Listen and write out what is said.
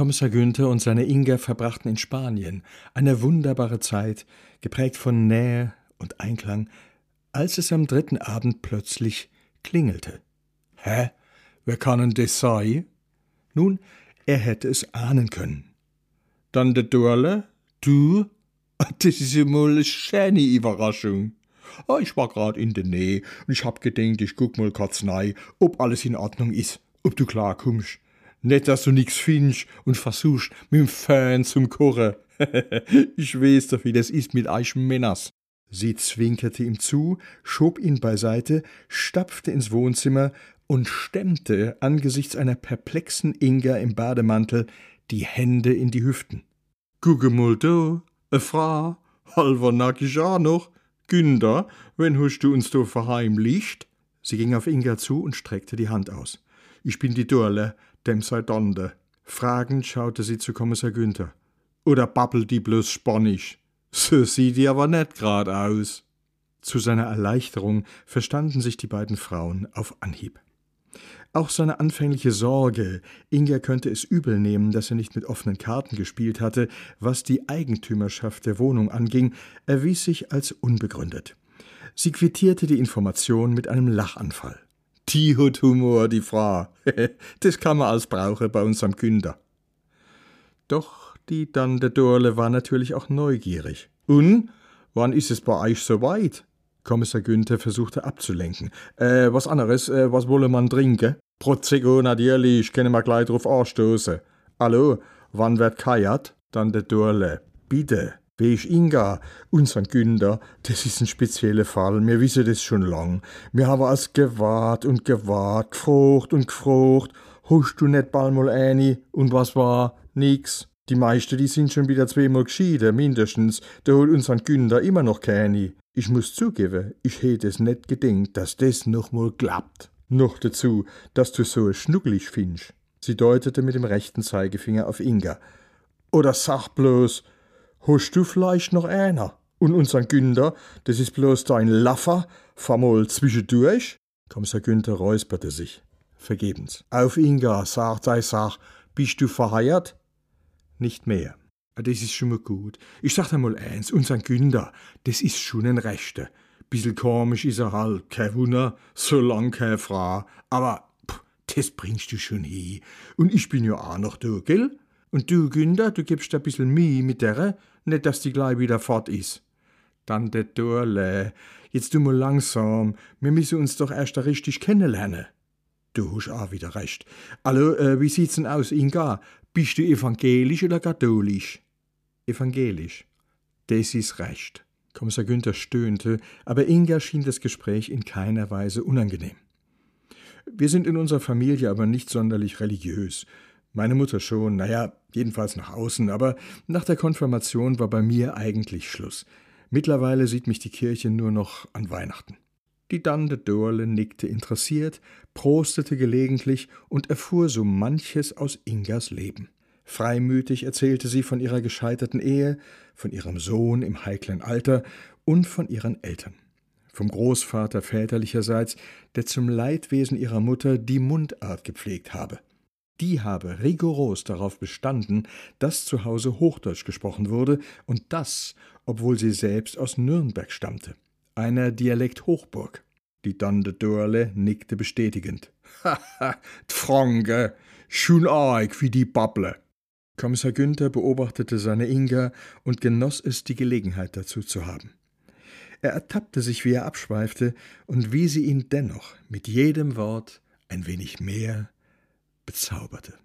Kommissar Günther und seine Inga verbrachten in Spanien eine wunderbare Zeit, geprägt von Nähe und Einklang, als es am dritten Abend plötzlich klingelte. Hä? Wer kann denn das sein? Nun, er hätte es ahnen können. Dann der Dorle? Du? Das ist ja mal eine schöne Überraschung. Oh, ich war grad in der Nähe und ich hab gedenkt, ich guck mal kurz rein, ob alles in Ordnung ist, ob du klar kommst. Nicht, dass du nix findest und versuchst, mit dem Fan zum Kochen. ich weiß doch, wie das ist mit euch Männers. Sie zwinkerte ihm zu, schob ihn beiseite, stapfte ins Wohnzimmer und stemmte angesichts einer perplexen Inga im Bademantel die Hände in die Hüften. Gucke mal da, e Frau, halber nackig auch noch. Günther, wenn hast du uns da verheimlicht? Sie ging auf Inga zu und streckte die Hand aus. Ich bin die Dorle, dem sei Donde. Fragend schaute sie zu Kommissar Günther. Oder babbelt die bloß Spanisch? So sieht die aber nicht grad aus. Zu seiner Erleichterung verstanden sich die beiden Frauen auf Anhieb. Auch seine anfängliche Sorge, Inga könnte es übel nehmen, dass er nicht mit offenen Karten gespielt hatte, was die Eigentümerschaft der Wohnung anging, erwies sich als unbegründet. Sie quittierte die Information mit einem Lachanfall. Die hat Humor, die Frau. das kann man als brauchen bei unserem Künder. Doch die Tante Dorle war natürlich auch neugierig. Und wann ist es bei euch so weit? Kommissar Günther versuchte abzulenken. Äh, was anderes, äh, was wolle man trinken? Prosecco natürlich, können wir gleich drauf anstoßen. Hallo, wann wird kajat? Der Dorle. Bitte. Weich Inga, unseren Günther, das ist ein spezieller Fall, mir wissen das schon lang. Mir haben als gewahrt und gewahrt, gefrocht und gefrocht. Hust du net bald mal eine? Und was war? Nix. Die meisten, die sind schon wieder zweimal geschieden, mindestens. Da holt unseren Günther immer noch keine. Ich muss zugeben, ich hätte es nicht gedenkt, dass das noch mal klappt. Noch dazu, dass du so schnuckelig findest. Sie deutete mit dem rechten Zeigefinger auf Inga. Oder sag bloß, hast du vielleicht noch einer? Und unseren Günther, das ist bloß dein Laffer, fahr mal zwischendurch? Kommissar Günther räusperte sich. Vergebens. Auf Inga, sagt sei sag, bist du verheiert? Nicht mehr. Ah, das ist schon mal gut. Ich sag dir mal eins, unser Günther, das ist schon ein Rechter. Bissel komisch ist er halt, kein Wunder, so lang keine Frau. Aber pff, das bringst du schon hin. Und ich bin ja auch noch da, gell? Und du, Günther, du gibst ein bisschen Mühe mit der, nicht, dass die gleich wieder fort ist. Dann der Dorle. Jetzt du mal langsam. Wir müssen uns doch erst richtig kennenlernen. Du hast auch wieder recht. Hallo, äh, wie sieht's denn aus, Inga? Bist du evangelisch oder katholisch? Evangelisch. Das ist recht. Kommissar Günther stöhnte, aber Inga schien das Gespräch in keiner Weise unangenehm. Wir sind in unserer Familie aber nicht sonderlich religiös. Meine Mutter schon, naja, jedenfalls nach außen, aber nach der Konfirmation war bei mir eigentlich Schluss. Mittlerweile sieht mich die Kirche nur noch an Weihnachten. Die Dande Dorle nickte interessiert, prostete gelegentlich und erfuhr so manches aus Ingas Leben. Freimütig erzählte sie von ihrer gescheiterten Ehe, von ihrem Sohn im heiklen Alter und von ihren Eltern. Vom Großvater väterlicherseits, der zum Leidwesen ihrer Mutter die Mundart gepflegt habe. Die habe rigoros darauf bestanden, dass zu Hause Hochdeutsch gesprochen wurde, und das, obwohl sie selbst aus Nürnberg stammte einer Dialekthochburg. Die Tante Dörle nickte bestätigend. Haha, d'Franke, schon arg wie die Babble. Kommissar Günther beobachtete seine Inga und genoss es, die Gelegenheit dazu zu haben. Er ertappte sich, wie er abschweifte und wie sie ihn dennoch mit jedem Wort ein wenig mehr bezauberte.